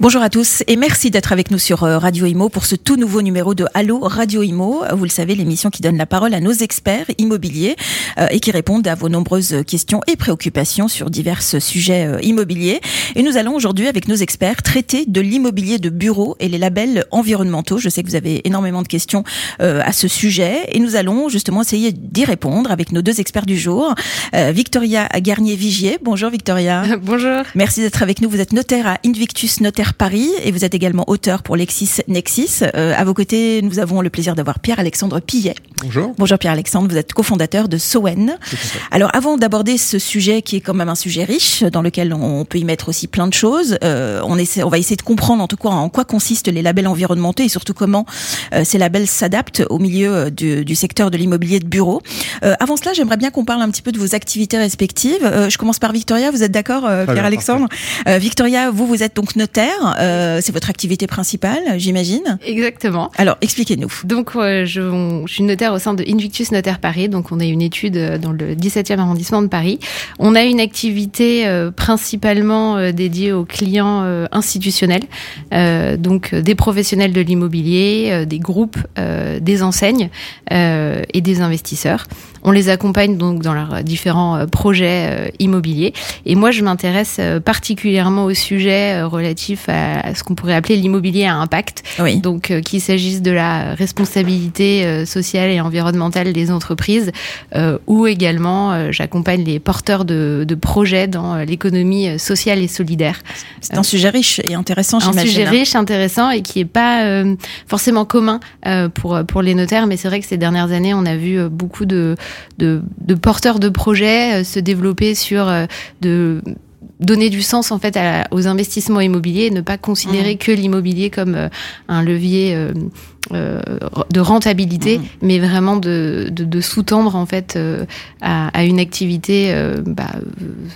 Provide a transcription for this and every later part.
Bonjour à tous et merci d'être avec nous sur euh, Radio Imo pour ce tout nouveau numéro de Allo Radio Imo. Vous le savez, l'émission qui donne la parole à nos experts immobiliers euh, et qui répondent à vos nombreuses questions et préoccupations sur divers sujets euh, immobiliers. Et nous allons aujourd'hui avec nos experts traiter de l'immobilier de bureau et les labels environnementaux. Je sais que vous avez énormément de questions à ce sujet et nous allons justement essayer d'y répondre avec nos deux experts du jour. Victoria Garnier-Vigier. Bonjour Victoria. Bonjour. Merci d'être avec nous. Vous êtes notaire à Invictus Notaire Paris et vous êtes également auteur pour Lexis Nexis. Euh, à vos côtés, nous avons le plaisir d'avoir Pierre-Alexandre Pillet. Bonjour. Bonjour Pierre-Alexandre, vous êtes cofondateur de Sowen. Alors avant d'aborder ce sujet qui est quand même un sujet riche, dans lequel on peut y mettre aussi plein de choses, euh, on, essaie, on va essayer de comprendre en tout cas en quoi consistent les labels environnementaux et surtout comment euh, ces labels s'adaptent au milieu du, du secteur de l'immobilier de bureau. Avant cela, j'aimerais bien qu'on parle un petit peu de vos activités respectives. Je commence par Victoria, vous êtes d'accord Pierre-Alexandre? Victoria, vous, vous êtes donc notaire euh, c'est votre activité principale, j'imagine Exactement. Alors, expliquez-nous. Donc, euh, je, je, suis notaire au sein de Invictus Notaire Paris. Donc, on a une étude euh, dans le 17e arrondissement de Paris. On a une activité euh, principalement dédiée aux clients institutionnels, donc des professionnels de l'immobilier, des groupes, des enseignes et des investisseurs. On les accompagne donc dans leurs différents projets immobiliers. Et moi, je m'intéresse particulièrement au sujet relatif à ce qu'on pourrait appeler l'immobilier à impact. Oui. Donc, euh, qu'il s'agisse de la responsabilité euh, sociale et environnementale des entreprises, euh, ou également euh, j'accompagne les porteurs de, de projets dans euh, l'économie sociale et solidaire. C'est un sujet riche et intéressant, Un j'imagine. sujet hein. riche, intéressant et qui est pas euh, forcément commun euh, pour pour les notaires, mais c'est vrai que ces dernières années, on a vu euh, beaucoup de de, de porteurs de projets euh, se développer sur euh, de donner du sens en fait à, aux investissements immobiliers et ne pas considérer Mmh. que l'immobilier comme euh, un levier euh, de rentabilité, Mmh. mais vraiment de, de, de sous-tendre en fait euh, à, à une activité euh, bah,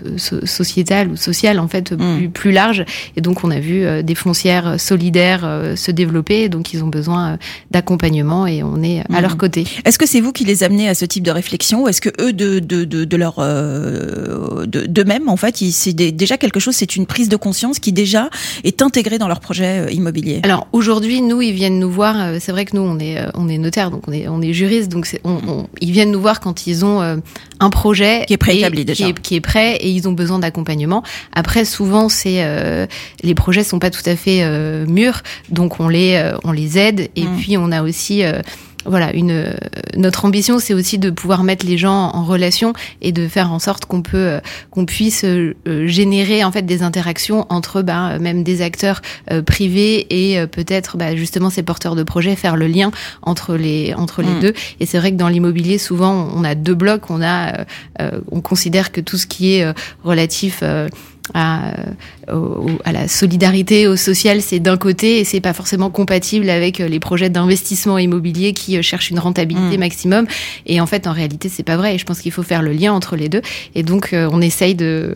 euh, so- sociétale ou sociale en fait Mmh. plus, plus large. Et donc on a vu euh, des foncières solidaires euh, se développer, donc ils ont besoin d'accompagnement et on est à Mmh. leur côté. Est-ce que c'est vous qui les amenez à ce type de réflexion ou est-ce que eux de de de, leur euh, de d'eux-mêmes en fait, c'est déjà quelque chose, c'est une prise de conscience qui déjà est intégrée dans leur projet immobilier? Alors aujourd'hui, nous, ils viennent nous voir. C'est vrai que nous, on est, euh, on est notaire, donc on est, on est juriste, donc c'est- on, on- ils viennent nous voir quand ils ont euh, un projet Qui est préétabli déjà. qui est, qui est prêt et ils ont besoin d'accompagnement. Après, souvent, c'est euh, les projets sont pas tout à fait euh, mûrs, donc on les, euh, on les aide. Et Mm. puis on a aussi euh, voilà, une euh, notre ambition, c'est aussi de pouvoir mettre les gens en relation et de faire en sorte qu'on peut euh, qu'on puisse euh, générer en fait des interactions entre bah, même des acteurs privés et peut-être bah, justement ces porteurs de projets faire le lien entre les entre les Mm. deux. Et c'est vrai que dans l'immobilier, souvent on a deux blocs. On a on considère que tout ce qui est relatif euh, à, euh, au- à la solidarité, au social, c'est d'un côté et c'est pas forcément compatible avec euh, les projets d'investissement immobilier qui euh, cherchent une rentabilité Mm. maximum. Et en fait, en réalité, c'est pas vrai. Et je pense qu'il faut faire le lien entre les deux. Et donc, on essaye de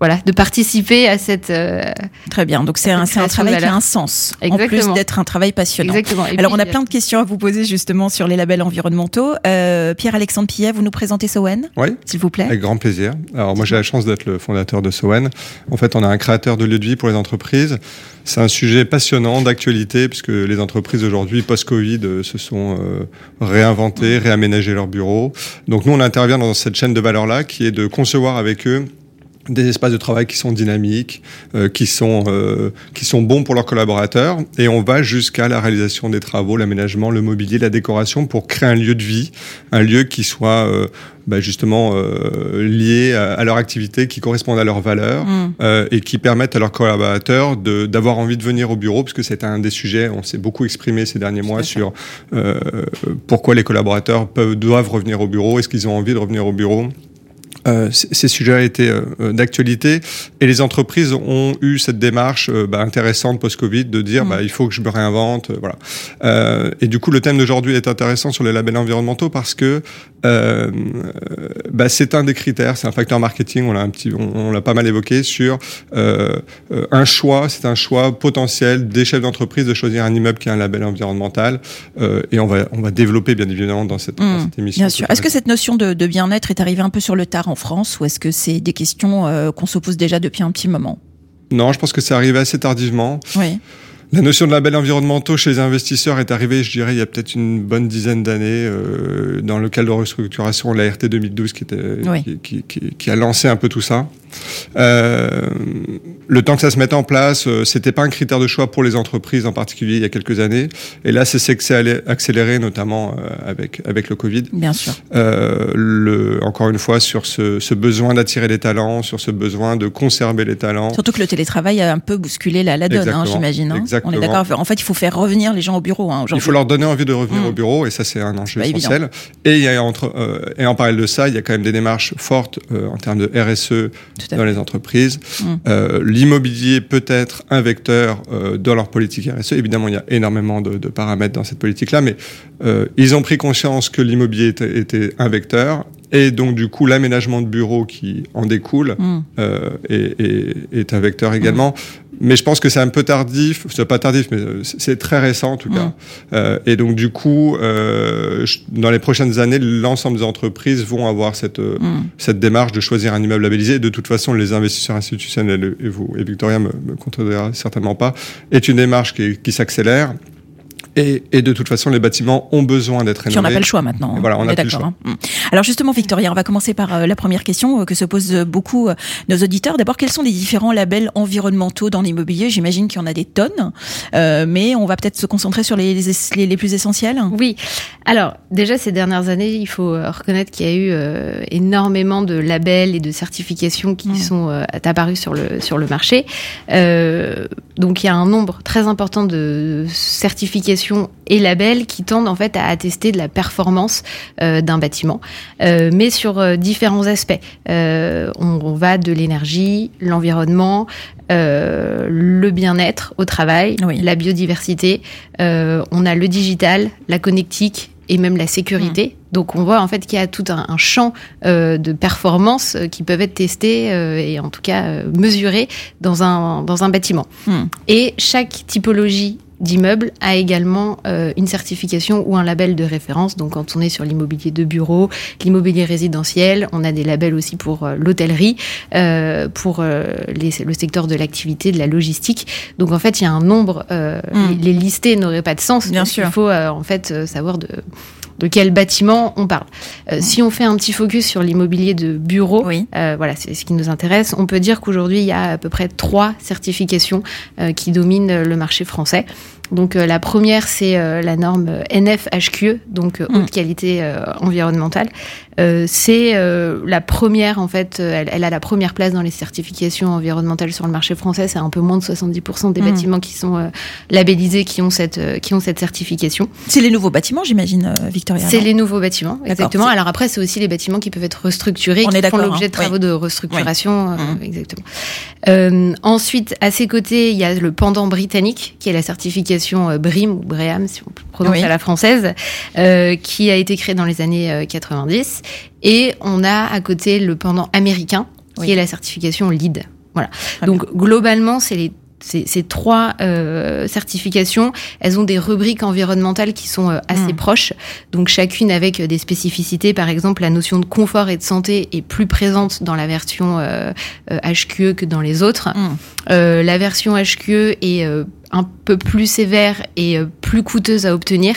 voilà de participer à cette euh, Très bien. Donc c'est un, c'est un travail qui a un sens en plus Exactement. d'être un travail passionnant. exactement. Et Alors puis, on a plein de questions à vous poser justement sur les labels environnementaux. Euh, Pierre-Alexandre Pillet, vous nous présentez Sowen, Oui, s'il vous plaît. avec grand plaisir. Alors moi j'ai la chance d'être le fondateur de Sowen. En fait, on a un créateur de lieux de vie pour les entreprises. C'est un sujet passionnant d'actualité puisque les entreprises aujourd'hui post-Covid euh, se sont euh, réinventées, réaménagées leurs bureaux. Donc nous on intervient dans cette chaîne de valeur là qui est de concevoir avec eux des espaces de travail qui sont dynamiques, euh, qui sont euh, qui sont bons pour leurs collaborateurs, et on va jusqu'à la réalisation des travaux, l'aménagement, le mobilier, la décoration, pour créer un lieu de vie, un lieu qui soit euh, bah, justement euh, lié à, à leur activité, qui corresponde à leurs valeurs, Mm. euh, et qui permettent à leurs collaborateurs de d'avoir envie de venir au bureau, parce que c'est un des sujets, on s'est beaucoup exprimé ces derniers mois sur euh, pourquoi les collaborateurs peuvent doivent revenir au bureau, est-ce qu'ils ont envie de revenir au bureau euh, ces sujets étaient euh, d'actualité et les entreprises ont eu cette démarche euh, bah, intéressante post-Covid de dire mm. bah, il faut que je me réinvente, voilà. et du coup, le thème d'aujourd'hui est intéressant sur les labels environnementaux parce que bah, c'est un des critères, c'est un facteur marketing. On l'a un petit, on, l'a pas mal évoqué sur un choix, c'est un choix potentiel des chefs d'entreprise de choisir un immeuble qui a un label environnemental. et on va on va développer bien évidemment dans cette, dans mm. cette émission. Bien sûr. Est-ce que cette notion de, de bien-être est arrivée un peu sur le tard en France ou est-ce que c'est des questions euh, qu'on se pose déjà depuis un petit moment? Non, je pense que c'est arrivé assez tardivement. Oui. La notion de label environnementaux chez les investisseurs est arrivée, je dirais, il y a peut-être une bonne dizaine d'années, euh, dans le cadre de restructuration, la RT 2012 qui, était, qui, qui, qui, a lancé un peu tout ça. Euh, le temps que ça se mette en place, euh, c'était pas un critère de choix pour les entreprises en particulier il y a quelques années. Et là, c'est que c'est accéléré, notamment euh, avec avec le Covid. Bien sûr. Euh, le, encore une fois, sur ce, ce besoin d'attirer les talents, sur ce besoin de conserver les talents. Surtout que le télétravail a un peu bousculé la, la donne, hein, j'imagine. Hein. On est d'accord. En fait, il faut faire revenir les gens au bureau. Hein, il faut leur donner envie de revenir au mmh. bureau, et ça, c'est un enjeu essentiel. Et il y a entre euh, et en parallèle de ça, il y a quand même des démarches fortes en termes de RSE dans les entreprises. Mmh. Euh, L'immobilier peut être un vecteur euh, dans leur politique RSE. Évidemment, il y a énormément de, de paramètres dans cette politique-là, mais euh, ils ont pris conscience que l'immobilier était, était, un vecteur. Et donc, du coup, l'aménagement de bureaux qui en découle euh, est, est, est, un vecteur également. Mais je pense que c'est un peu tardif. C'est pas tardif, mais euh, c'est très récent en tout cas. Mm. Euh, et donc du coup, euh, dans les prochaines années, l'ensemble des entreprises vont avoir cette mm. cette démarche de choisir un immeuble labellisé. De toute façon, les investisseurs institutionnels et vous et Victoria me, me contredirez certainement pas, est une démarche qui, qui s'accélère. Et, et, de toute façon, les bâtiments ont besoin d'être rénovés. Puis on n'a pas le choix maintenant. voilà, on, on a plus le choix. Hein. Mm. Alors justement, Victoria, on va commencer par euh, la première question euh, que se posent beaucoup euh, nos auditeurs. D'abord, quels sont les différents labels environnementaux dans l'immobilier? J'imagine qu'il y en a des tonnes, euh, mais on va peut-être se concentrer sur les, les, les, plus essentiels. Oui. Alors déjà, ces dernières années, il faut reconnaître qu'il y a eu euh, énormément de labels et de certifications qui mmh. sont apparus sur le sur le marché. donc il y a un nombre très important de certifications et labels qui tendent en fait à attester de la performance euh, d'un bâtiment, euh, mais sur euh, différents aspects. On, on, va de l'énergie, l'environnement, le bien-être au travail, oui. la biodiversité. on a le digital, la connectique et même la sécurité. Mmh. Donc on voit en fait qu'il y a tout un, un champ euh, de performances qui peuvent être testés euh, et en tout cas mesurés dans un, dans un bâtiment. Mmh. Et chaque typologie d'immeuble a également euh, une certification ou un label de référence. Donc quand on est sur l'immobilier de bureau, l'immobilier résidentiel, on a des labels aussi pour euh, l'hôtellerie, euh, pour euh, les, le secteur de l'activité, de la logistique. Donc en fait, il y a un nombre, mm. les, les lister n'aurait pas de sens. Bien sûr. Il faut en fait savoir de de quel bâtiment on parle. Euh, si on fait un petit focus sur l'immobilier de bureau, oui. euh, voilà, c'est ce qui nous intéresse. On peut dire qu'aujourd'hui, il y a à peu près trois certifications euh, qui dominent le marché français. Donc la première, c'est la norme NFHQE, donc euh, haute mmh. qualité environnementale. Euh, c'est euh, la première, en fait, euh, elle, elle, a la première place dans les certifications environnementales sur le marché français. C'est un peu moins de 70% des hmm. bâtiments qui sont euh, labellisés, qui ont cette, euh, qui ont cette certification. C'est les nouveaux bâtiments, j'imagine, Victoria. C'est les nouveaux bâtiments, exactement. Alors après, c'est aussi les bâtiments qui peuvent être restructurés, On qui font l'objet de hein. travaux de restructuration, hmm. exactement. ensuite, à ses côtés, il y a le pendant britannique, qui est la certification BRIM ou BREAM, si on prononce à la française, qui a été créée dans les années 90. Et on a à côté le pendant américain, qui est la certification LEED. Voilà. Donc globalement, c'est les ces, trois euh, certifications, elles ont des rubriques environnementales qui sont euh, assez hmm. proches, donc chacune avec euh, des spécificités. Par exemple, la notion de confort et de santé est plus présente dans la version euh, HQE que dans les autres. Hmm. La version HQE est un peu plus sévère et euh, plus coûteuse à obtenir.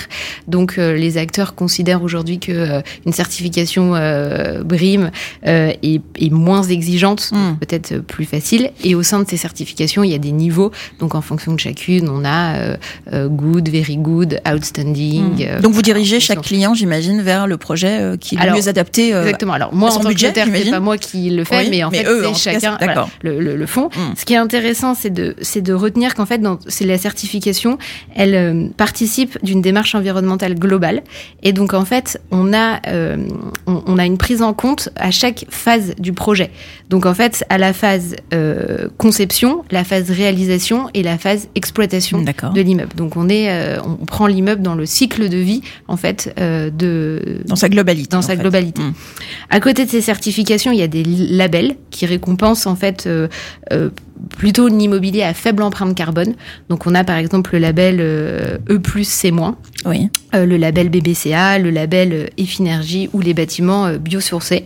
Donc euh, les acteurs considèrent aujourd'hui que euh, une certification euh, BRIM euh, est, est, moins exigeante, mm. peut-être plus facile. Et au sein de ces certifications, il y a des niveaux. Donc en fonction de chacune, on a euh, good, very good, outstanding. Mm. Donc vous dirigez chaque client, j'imagine, vers le projet qui est le mieux adapté. exactement. Alors moi, en tant budget, que c'est pas moi qui le fais, oui, mais en mais fait, c'est chacun voilà, le, le, le, fond. Mm. Ce qui est intéressant, c'est de, c'est de retenir qu'en fait, dans, la certification elle euh, participe d'une démarche environnementale globale. Et donc, en fait, on a, euh, on, on, a une prise en compte à chaque phase du projet. Donc, en fait, à la phase euh, conception, la phase réalisation et la phase exploitation de l'immeuble. Donc, on est, on prend l'immeuble dans le cycle de vie, en fait, de dans sa globalité. Dans sa globalité. Mmh. À côté de ces certifications, il y a des labels qui récompensent en fait plutôt l'immobilier à faible empreinte carbone. Donc on a par exemple le label euh, E+, C-, oui. Euh, le label BBCA, le label euh, Efinergie ou les bâtiments biosourcés.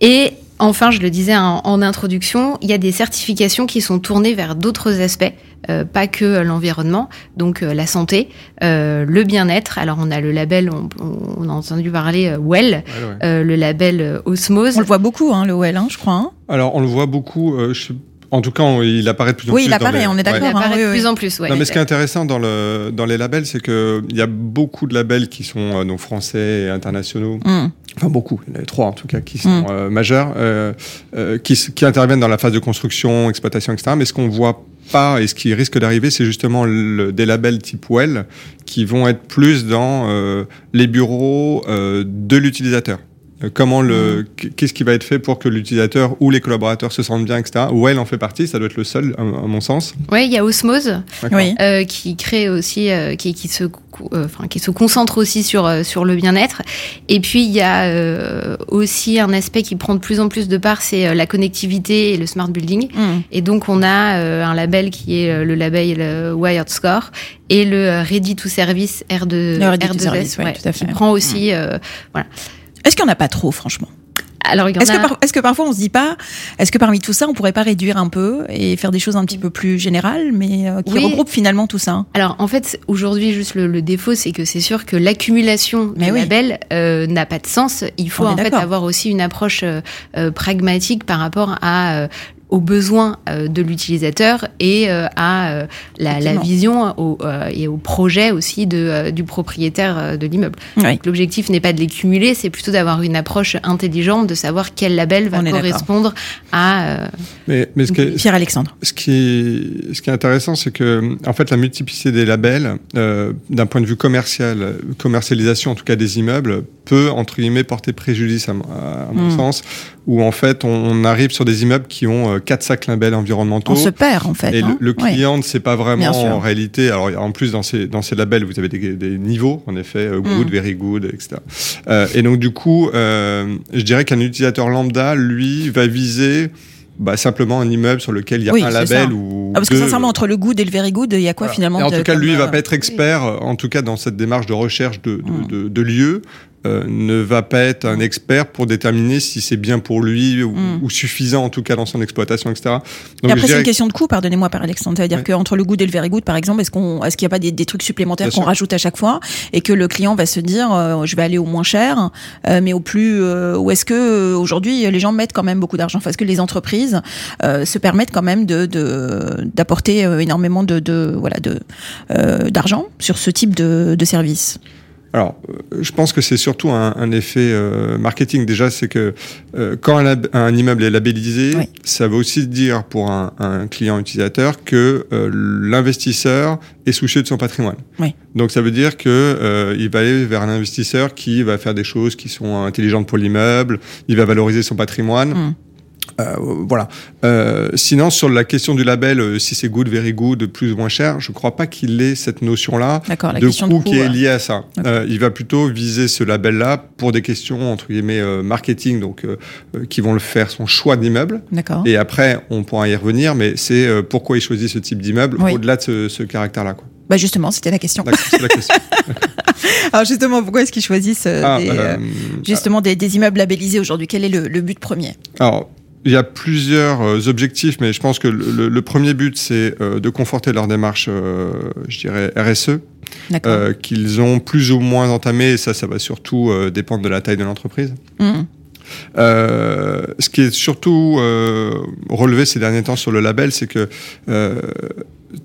Et enfin, je le disais en, introduction, il y a des certifications qui sont tournées vers d'autres aspects. pas que l'environnement, donc la santé, le bien-être. Alors on a le label, on, a entendu parler Well, le label Osmose. On le voit beaucoup, hein, le Well, hein, je crois. Hein. Alors on le voit beaucoup. je en tout cas, il apparaît de plus en plus. Oui, il apparaît, on est d'accord. Il apparaît de plus en plus, Non, mais ce qui est intéressant dans, le, dans les labels, c'est qu'il y a beaucoup de labels qui sont euh, français et internationaux. Mm. Enfin, beaucoup, il y en a trois en tout cas, qui sont mm. euh, majeurs, euh, euh, qui, qui, interviennent dans la phase de construction, exploitation, etc. Mais ce qu'on voit pas et ce qui risque d'arriver, c'est justement le, des labels type Well qui vont être plus dans euh, les bureaux de l'utilisateur. Euh, comment le, qu'est-ce qui va être fait pour que l'utilisateur ou les collaborateurs se sentent bien, etc. Ou elle en fait partie, ça doit être le seul, à, mon sens. Oui, il y a Osmose, euh, qui crée aussi, euh, qui, qui, se, euh, enfin, qui se concentre aussi sur euh, sur le bien-être. Et puis il y a aussi un aspect qui prend de plus en plus de part, c'est la connectivité et le smart building. Mm. Et donc on a un label qui est le label Wired Score et le Ready to Service R2, R2S, ouais, tout à fait. qui prend aussi, mm. voilà. Est-ce qu'il n'y en a pas trop, franchement? Alors, est-ce, que est-ce que parfois on se dit pas, est-ce que parmi tout ça, on pourrait pas réduire un peu et faire des choses un petit peu plus générales, mais euh, qui regroupent finalement tout ça? Alors, en fait, aujourd'hui, juste le, défaut, c'est que c'est sûr que l'accumulation de labels euh, n'a pas de sens. Il faut en fait avoir aussi une approche euh, pragmatique par rapport à aux besoins euh, de l'utilisateur et euh, à euh, la, la, vision au, et au projet aussi de, du propriétaire de l'immeuble. L'objectif n'est pas de les cumuler, c'est plutôt d'avoir une approche intelligente, de savoir quel label va correspondre à. Mais, mais ce que, Pierre Alexandre. Ce qui, ce qui est intéressant, c'est que en fait la multiplicité des labels, d'un point de vue commercial, commercialisation en tout cas des immeubles, peut entre guillemets porter préjudice à, mon hmm. sens, où en fait on, arrive sur des immeubles qui ont euh, quatre sacs labels environnementaux. On se perd en fait. Et le, client ne sait pas vraiment en réalité. Alors en plus dans ces dans ces labels vous avez des, des niveaux en effet euh, good, hmm. very good, etc. Euh, et donc du coup je dirais qu'un utilisateur lambda lui va viser bah, simplement un immeuble sur lequel il y a un label ou ah, parce que sincèrement entre le good et le very good il y a quoi finalement en tout cas lui il va pas être expert en tout cas dans cette démarche de recherche de, de, hmm. de, de lieux euh, ne va pas être un expert pour déterminer si c'est bien pour lui ou, hmm. suffisant en tout cas dans son exploitation, etc. Donc, et après c'est une question de coût, pardonnez-moi par Alexandre, c'est-à-dire qu'entre le good et le very good, par exemple, est-ce qu'on, est-ce qu'il n'y a pas des, des trucs supplémentaires qu'on rajoute à chaque fois et que le client va se dire, euh, je vais aller au moins cher, euh, mais au plus, ou est-ce que aujourd'hui les gens mettent quand même beaucoup d'argent, parce que les entreprises se permettent quand même de, d'apporter énormément de, de voilà de d'argent sur ce type de, de service? Alors, euh, je pense que c'est surtout un, un effet euh, marketing. Déjà, c'est que euh, quand un, un, immeuble est labellisé, ça veut aussi dire pour un, un client utilisateur que l'investisseur est soucieux de son patrimoine. Oui. Donc, ça veut dire que il va aller vers un investisseur qui va faire des choses qui sont intelligentes pour l'immeuble, il va valoriser son patrimoine. Mmh. Euh, voilà. Euh, sinon, sur la question du label, euh, si c'est good, very good, plus ou moins cher, je ne crois pas qu'il ait cette notion-là de coût, qui est liée à ça. il va plutôt viser ce label-là pour des questions entre guillemets marketing, donc qui vont le faire son choix d'immeuble. Et après, on pourra y revenir, mais c'est pourquoi il choisit ce type d'immeuble au-delà de ce, ce caractère-là. Bah justement, c'était la question. La question. Alors justement, pourquoi est-ce qu'ils choisissent ah, des, justement des, des, immeubles labellisés aujourd'hui? Quel est le, le but premier? Alors, il y a plusieurs euh, objectifs, mais je pense que le, premier but, c'est euh, de conforter leur démarche, euh, je dirais, RSE, qu'ils ont plus ou moins entamé, et ça, ça va surtout dépendre de la taille de l'entreprise. Mmh. ce qui est surtout relevé ces derniers temps sur le label, c'est que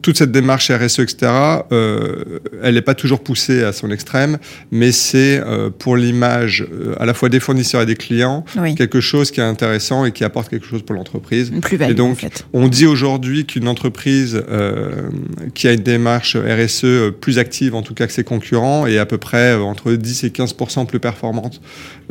toute cette démarche RSE, etc., euh, elle n'est pas toujours poussée à son extrême, mais c'est euh, pour l'image euh, à la fois des fournisseurs et des clients Oui. quelque chose qui est intéressant et qui apporte quelque chose pour l'entreprise. Et donc, en fait. On dit aujourd'hui qu'une entreprise euh, qui a une démarche RSE plus active, en tout cas que ses concurrents, est à peu près euh, entre 10 et 15% plus performante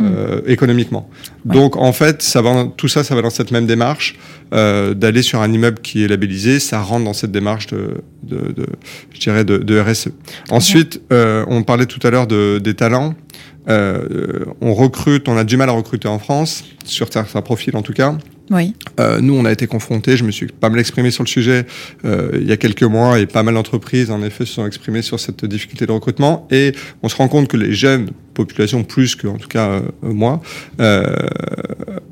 euh, économiquement. Ouais. Donc en fait, ça va, tout ça, ça va dans cette même démarche euh, d'aller sur un immeuble qui est labellisé. Ça rentre dans cette démarche de, de, de je dirais, de, de RSE. Ensuite, euh, on parlait tout à l'heure de, des talents. Euh, on recrute, on a du mal à recruter en France, sur certains profils en tout cas. Oui. Euh, nous, on a été confrontés, je me suis pas mal exprimé sur le sujet euh, il y a quelques mois et pas mal d'entreprises, en effet, se sont exprimées sur cette difficulté de recrutement. Et on se rend compte que les jeunes, population plus que, en tout cas, euh, moi, euh,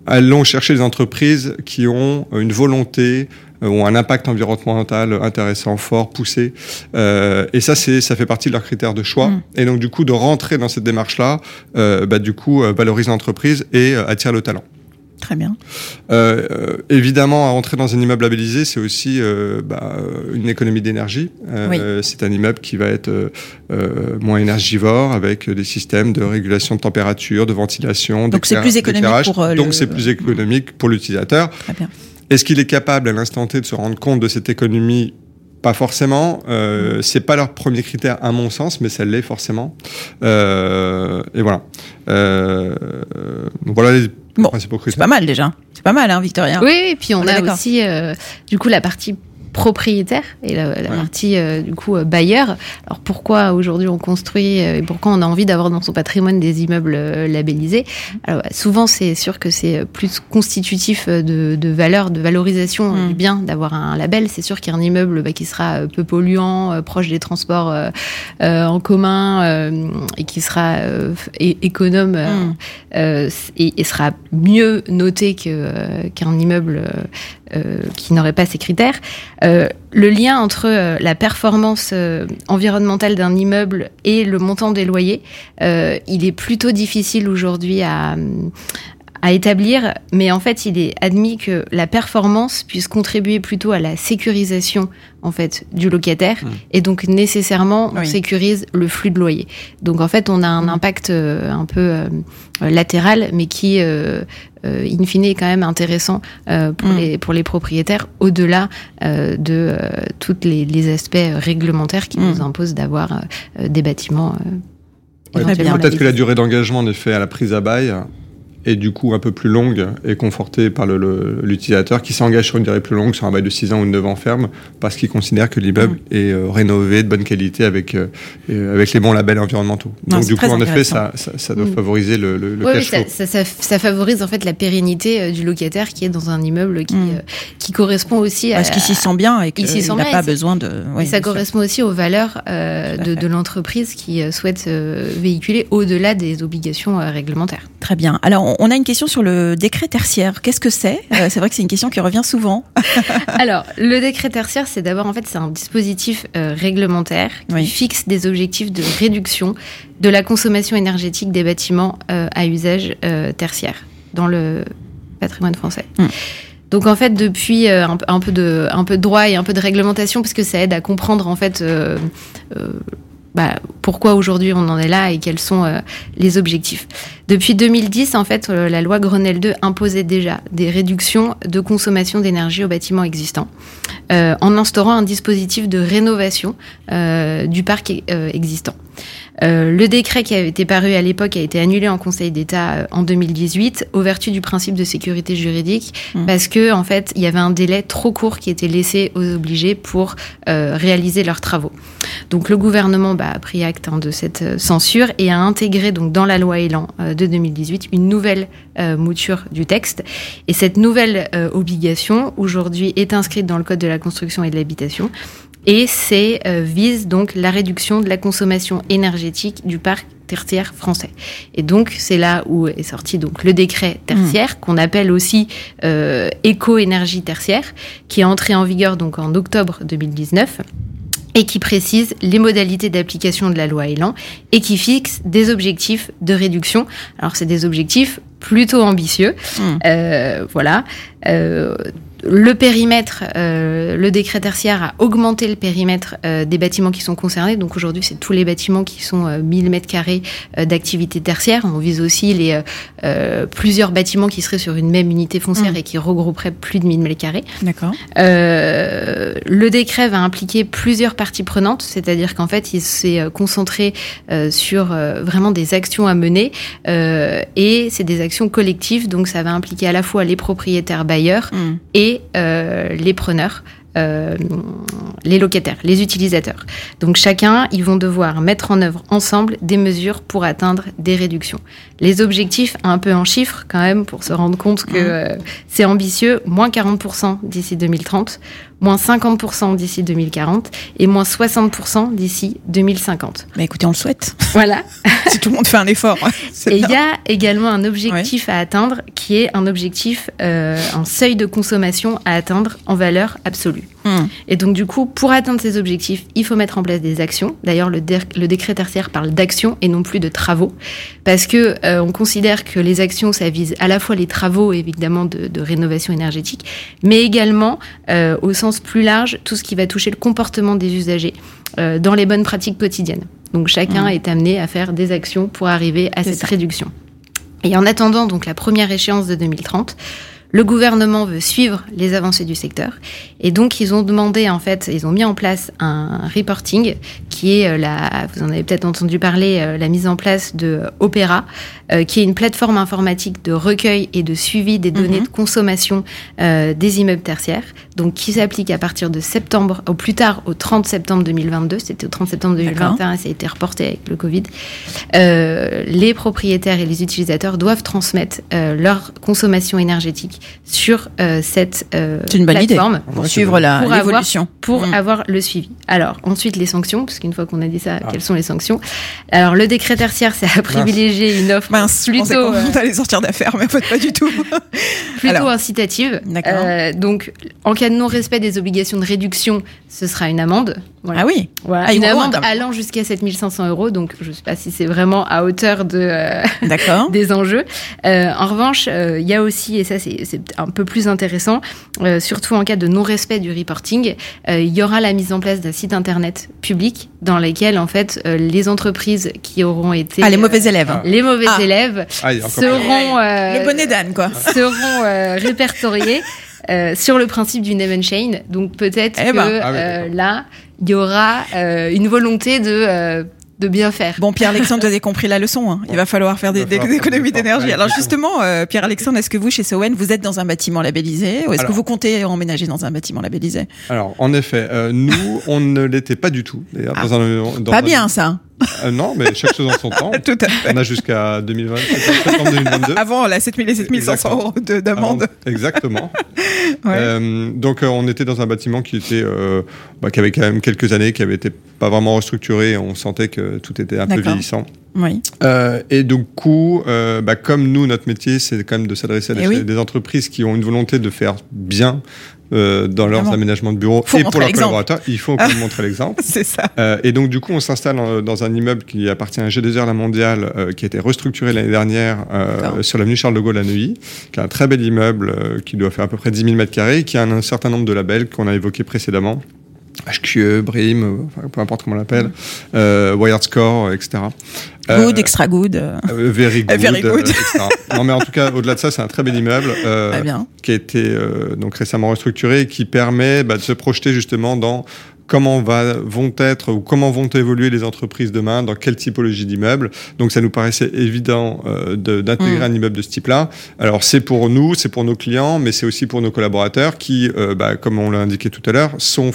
allons chercher des entreprises qui ont une volonté euh, ont un impact environnemental intéressant, fort, poussé. Euh, et ça, c'est, ça fait partie de leurs critères de choix. Mm. Et donc, du coup, de rentrer dans cette démarche-là, euh, bah, du coup, euh, valorise l'entreprise et euh, attire le talent. Très bien. Euh, euh, évidemment, à rentrer dans un immeuble labellisé, c'est aussi euh, bah, une économie d'énergie. Euh, C'est un immeuble qui va être moins énergivore, avec des systèmes de régulation de température, de ventilation. Donc c'est plus économique d'éclairage. pour, Donc le- c'est plus économique pour l'utilisateur. Très bien. Est-ce qu'il est capable à l'instant T de se rendre compte de cette économie? Pas forcément. Euh, c'est pas leur premier critère à mon sens, mais ça l'est forcément. Euh, et voilà. Euh, donc voilà les Bon, principaux C'est pas mal déjà. C'est pas mal, hein, Victoria Oui, et puis on, a aussi euh, du coup la partie propriétaire et la, la Ouais. partie euh, du coup euh, bailleur. Alors pourquoi aujourd'hui on construit euh, et pourquoi on a envie d'avoir dans son patrimoine des immeubles labellisés? Alors souvent c'est sûr que c'est plus constitutif de, de valeur, de valorisation euh, Mm. du bien d'avoir un label. C'est sûr qu'il y a un immeuble bah, qui sera peu polluant, proche des transports en commun et qui sera économe Mm. et, et sera mieux noté qu'un immeuble qui n'aurait pas ces critères. Euh, le lien entre euh, la performance euh, environnementale d'un immeuble et le montant des loyers, euh, il est plutôt difficile aujourd'hui à, à établir, mais en fait, il est admis que la performance puisse contribuer plutôt à la sécurisation en fait du locataire, Mmh. et donc nécessairement on Oui. sécurise le flux de loyer. Donc en fait, on a un Mmh. impact euh, un peu euh, latéral, mais qui euh, euh, in fine est quand même intéressant euh, pour Mm. les pour les propriétaires, au-delà euh, de euh, tous les, les aspects réglementaires qui nous imposent d'avoir euh, des bâtiments. euh, Ouais, Peut-être que la durée d'engagement en effet à la prise à bail est du coup un peu plus longue et confortée par l'utilisateur qui s'engage sur une durée plus longue, sur un bail de 6 ans ou de 9 ans ferme, parce qu'il considère que l'immeuble Mm. est euh, rénové, de bonne qualité, avec, euh, et avec les bons labels environnementaux. Non, Donc du coup, en effet, ça, ça, ça doit Mm. favoriser le, le, le Oui, oui, cash flow. ça, ça, favorise en fait la pérennité euh, du locataire qui est dans un immeuble qui, Mm. euh, qui correspond aussi à. Parce qu'il s'y sent bien et qu'il n'a pas et besoin de. et oui, ça correspond aussi aux valeurs euh, de, de l'entreprise qui euh, souhaite euh, véhiculer au-delà des obligations euh, réglementaires. Très bien. Alors, on- a une question sur le décret tertiaire. Qu'est-ce que c'est? Euh, C'est vrai que c'est une question qui revient souvent. Alors, le décret tertiaire, c'est d'abord en fait c'est un dispositif euh, réglementaire qui Oui. fixe des objectifs de réduction de la consommation énergétique des bâtiments euh, à usage euh, tertiaire dans le patrimoine français. Mm. Donc en fait, depuis un, peu- un peu de un peu de droit et un peu de réglementation, parce que ça aide à comprendre en fait bah, pourquoi aujourd'hui on en est là et quels sont euh, les objectifs. Depuis 2010, en fait, euh, la loi Grenelle 2 imposait déjà des réductions de consommation d'énergie aux bâtiments existants, euh, en instaurant un dispositif de rénovation du parc existant. Euh, le décret qui avait été paru à l'époque a été annulé en Conseil d'État euh, en 2018 au vertu du principe de sécurité juridique Mhm. parce que en fait il y avait un délai trop court qui était laissé aux obligés pour euh, réaliser leurs travaux. Donc le gouvernement bah, a pris acte hein, de cette censure et a intégré donc dans la loi Elan euh, de 2018 une nouvelle mouture du texte et cette nouvelle obligation aujourd'hui est inscrite dans le code de la construction et de l'habitation et c'est euh, vise donc la réduction de la consommation énergétique du parc tertiaire français. Et donc c'est là où est sorti donc le décret tertiaire qu'on appelle aussi euh, éco-énergie tertiaire, qui est entré en vigueur donc en octobre 2019 et qui précise les modalités d'application de la loi Elan et qui fixe des objectifs de réduction. Alors c'est des objectifs plutôt ambitieux, Mm. euh, voilà. Euh, le périmètre, euh, le décret tertiaire a augmenté le périmètre euh, des bâtiments qui sont concernés. Donc aujourd'hui, c'est tous les bâtiments qui sont euh, 1000 mètres carrés euh, d'activité tertiaire. On vise aussi les euh, euh, plusieurs bâtiments qui seraient sur une même unité foncière Mm. et qui regrouperaient plus de 1000 mètres carrés. D'accord. Euh, le décret va impliquer plusieurs parties prenantes, c'est-à-dire qu'en fait, il s'est concentré euh, sur euh, vraiment des actions à mener euh, et c'est des actions collectives, donc ça va impliquer à la fois les propriétaires bailleurs Hmm. et euh, les preneurs. euh, les locataires, les utilisateurs. Donc chacun, ils vont devoir mettre en œuvre ensemble des mesures pour atteindre des réductions. Les objectifs, un peu en chiffres quand même, pour se rendre compte que euh, c'est ambitieux, moins 40% d'ici 2030, moins 50% d'ici 2040 et moins 60% d'ici 2050. Bah écoutez, on le souhaite. Voilà. si tout le monde fait un effort. hein. Et il y a également un objectif à atteindre qui est un objectif, euh, un seuil de consommation à atteindre en valeur absolue. Hmm. Et donc du coup, pour atteindre ces objectifs, il faut mettre en place des actions. D'ailleurs, le, dé- le décret tertiaire parle d'actions et non plus de travaux, parce que euh, on considère que les actions, ça vise à la fois les travaux, évidemment, de, de rénovation énergétique, mais également, euh, au sens plus large, tout ce qui va toucher le comportement des usagers euh, dans les bonnes pratiques quotidiennes. Donc chacun Mhm. est amené à faire des actions pour arriver à cette ça. réduction. Et en attendant donc la première échéance de 2030, le gouvernement veut suivre les avancées du secteur et donc ils ont demandé en fait, ils ont mis en place un reporting qui est euh, la, vous en avez peut-être entendu parler, euh, la mise en place de Opera, euh, qui est une plateforme informatique de recueil et de suivi des données Mhm. de consommation euh, des immeubles tertiaires, donc qui s'applique à partir de septembre, au plus tard au 30 septembre 2022, c'était au 30 septembre 2021 et ça a été reporté avec le Covid. Euh, les propriétaires et les utilisateurs doivent transmettre euh, leur consommation énergétique sur euh, cette euh, C'est une bonne idée. plateforme Pour suivre la- Pour avoir- l'évolution. pour Mm. avoir le suivi. Alors, ensuite, les sanctions, parce qu'une fois qu'on a dit ça, Ah. quelles sont les sanctions? Alors, le décret tertiaire, c'est à privilégier une offre Mince, plutôt, euh, allait sortir d'affaires, mais en fait pas du tout. plutôt Alors. incitative. D'accord. Euh, donc, en cas de non-respect des obligations de réduction, ce sera une amende. Voilà. Ah oui. Voilà. Ah, une amende allant jusqu'à 7500 euros. Donc, je ne sais pas si c'est vraiment à hauteur de, euh, D'accord. des enjeux. Euh, en revanche, euh, il y a aussi, et ça c'est un peu plus intéressant, euh, surtout en cas de non-respect du reporting, euh, il y aura la mise en place d'un site internet public dans lequel en fait euh, les entreprises qui auront été Ah, les mauvais élèves. Ah. les mauvais Ah. élèves Ah, seront euh, Le bonnet d'âne, quoi. seront euh, répertoriés euh, sur le principe du name and chain. Donc peut-être Eh que ben. Ah oui, euh, d'accord. là il y aura euh, une volonté de euh, de bien faire. Bon, Pierre-Alexandre, vous avez compris la leçon. hein. Il va falloir faire des, falloir économies d'énergie. Alors justement, euh, Pierre-Alexandre, est-ce que vous, chez Sowen, vous êtes dans un bâtiment labellisé ou est-ce que vous comptez emménager dans un bâtiment labellisé? Alors, en effet, euh, nous, on ne l'était pas du tout. D'ailleurs, Ah. dans un, dans Pas un- bien, ça. Euh, non, mais chaque chose en son temps. Tout à fait. On a jusqu'à 2020, septembre 2022. Avant la 7000 et 7500 Exactement. euros de- d'amende. Exactement. Ouais. Euh, donc, euh, on était dans un bâtiment qui était, bah, qui avait quand même quelques années, qui avait été pas vraiment restructuré. On sentait que tout était un peu vieillissant. Oui. Euh, et du coup, euh, bah, comme nous, notre métier, c'est quand même de s'adresser à des, Eh oui. des entreprises qui ont une volonté de faire bien euh, dans leurs aménagements de bureaux et pour leurs collaborateurs. Il faut quand même montrer l'exemple. C'est ça. Euh, et donc, du coup, on s'installe dans un immeuble qui appartient à G2R La Mondiale, qui a été restructuré l'année dernière sur l'avenue Charles de Gaulle à Neuilly, qui est un très bel immeuble qui doit faire à peu près 10 000 mètres carrés, qui a un, un certain nombre de labels qu'on a évoqués précédemment. HQE, BRIM, enfin, peu importe comment on l'appelle, euh, Wired Score, etc. Euh, Good, extra good. euh, very good, Very good. etc. Non, mais en tout cas, au-delà de ça, c'est un très bel immeuble bien. qui a été donc récemment restructuré et qui permet bah, de se projeter justement dans comment va, vont être ou comment vont évoluer les entreprises demain, dans quelle typologie d'immeuble. Donc ça nous paraissait évident euh, de- d'intégrer Mm. un immeuble de ce type-là. Alors c'est pour nous, c'est pour nos clients, mais c'est aussi pour nos collaborateurs qui, euh, bah, comme on l'a indiqué tout à l'heure, sont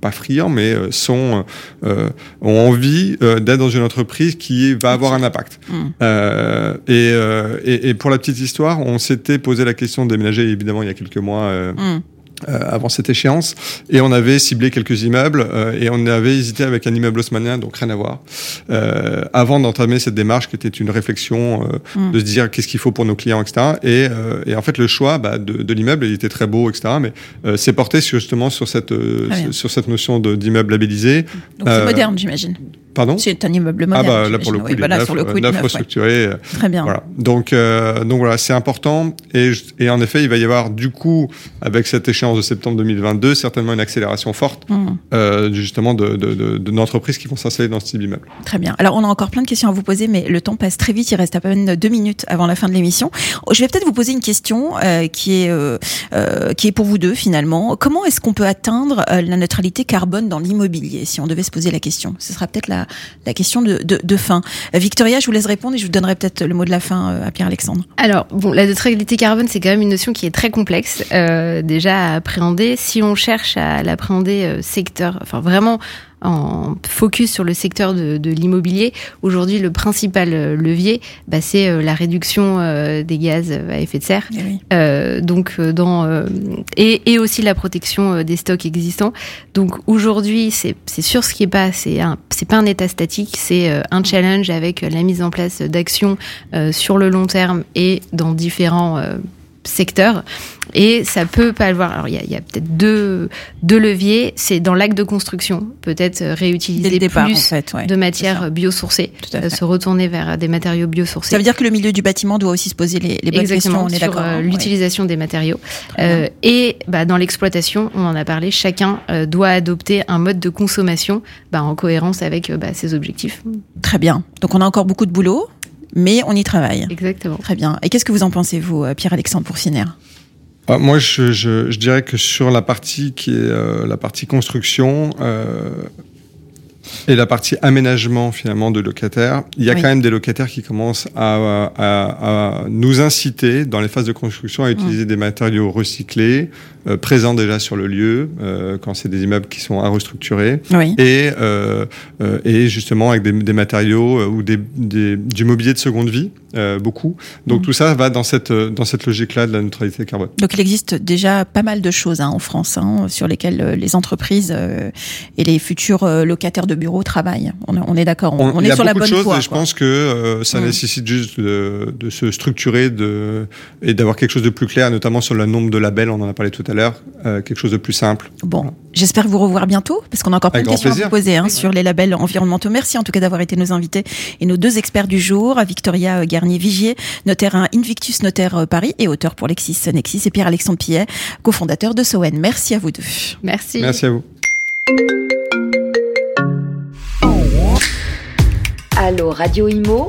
pas friands, mais euh, sont euh, ont envie euh, d'être dans une entreprise qui va avoir un impact. Mm. Euh, et, euh, et, et pour la petite histoire, on s'était posé la question de déménager évidemment il y a quelques mois euh, Mm. Euh, avant cette échéance, et on avait ciblé quelques immeubles euh, et on avait hésité avec un immeuble haussmannien, donc rien à voir, euh, avant d'entamer cette démarche qui était une réflexion euh, Mm. de se dire qu'est-ce qu'il faut pour nos clients, etc. Et, euh, et en fait, le choix bah, de, de l'immeuble, il était très beau, etc. Mais euh, c'est porté sur, justement sur cette euh, bien. sur cette notion d'immeuble labellisé. Donc c'est moderne, j'imagine. Pardon C'est un immeuble Ah moderne. bah là pour le coup, Oui, il neuf, sur le coup, neuf, neuf, restructuré. Très bien. Voilà. Donc, euh, donc voilà, c'est important. Et, et en effet, il va y avoir du coup, avec cette échéance de septembre 2022, certainement une accélération forte, Mmh. euh, justement, de, de, de, de- d'entreprises qui vont s'installer dans ce type d'immeuble. Très bien. Alors, on a encore plein de questions à vous poser, mais le temps passe très vite. Il reste à peine deux minutes avant la fin de l'émission. Je vais peut-être vous poser une question euh, qui est euh, euh, qui est pour vous deux finalement. Comment est-ce qu'on peut atteindre euh, la neutralité carbone dans l'immobilier Si on devait se poser la question, ce sera peut-être la, la question de, de, de fin. Euh, Victoria, je vous laisse répondre et je vous donnerai peut-être le mot de la fin euh, à Pierre-Alexandre. Alors, bon, la neutralité carbone, c'est quand même une notion qui est très complexe euh, déjà à appréhender. Si on cherche à l'appréhender euh, secteur, enfin vraiment en focus sur le secteur de, de l'immobilier, aujourd'hui, le principal euh, levier, bah, c'est euh, la réduction euh, des gaz à effet de serre. Eh oui. Euh, donc dans euh, et, et aussi la protection des stocks existants. Donc aujourd'hui, c'est sûr ce qui est pas c'est c'est pas un état statique, c'est un challenge avec la mise en place d'actions euh, sur le long terme et dans différents secteurs. Et ça peut pas le voir. Alors il y a, il y a peut-être deux deux leviers. C'est dans l'acte de construction, peut-être euh, réutiliser départ, en plus fait. ouais. de matières biosourcées, euh, se retourner vers des matériaux biosourcés. Ça veut dire que le milieu du bâtiment doit aussi se poser les, les bonnes questions. Exactement, On est sur euh, hein, ouais. l'utilisation des matériaux. Euh, et bah, dans l'exploitation, on en a parlé, chacun euh, doit adopter un mode de consommation bah, en cohérence avec bah, ses objectifs. Très bien. Donc on a encore beaucoup de boulot, mais on y travaille. Exactement. Très bien. Et qu'est-ce que vous en pensez, vous, euh, Pierre-Alexandre Pourciner Ah, moi, je, je, je dirais que sur la partie qui est euh, la partie construction euh, et la partie aménagement finalement de locataires, il y a Oui. quand même des locataires qui commencent à, à- à nous inciter dans les phases de construction à utiliser des matériaux recyclés, présents déjà sur le lieu, euh, quand c'est des immeubles qui sont à restructurer, Oui. et, euh, euh, et justement avec des, des matériaux euh, ou des, des- du mobilier de seconde vie, euh, beaucoup. Donc Mm. tout ça va dans cette, euh, dans cette logique-là de la neutralité carbone. Donc il existe déjà pas mal de choses hein, en France hein, sur lesquelles euh, les entreprises euh, et les futurs euh, locataires de bureaux travaillent. On, est- on est d'accord. On, on il y est a sur la bonne de choses voie. et je pense que euh, ça Mm. nécessite juste de, de se structurer de, et d'avoir quelque chose de plus clair, notamment sur le nombre de labels, on en a parlé tout à l'heure, euh, quelque chose de plus simple. Bon, j'espère vous revoir bientôt parce qu'on a encore plein de questions à vous poser hein, sur les labels environnementaux. Merci en tout cas d'avoir été nos invités et nos deux experts du jour, Victoria euh, Garnier-Vigier, notaire à Invictus Notaire euh, Paris et auteur pour Lexis Nexis et Pierre-Alexandre Pillet, cofondateur de Sowen. Merci à vous deux. Merci. Merci à vous. Allô Radio Imo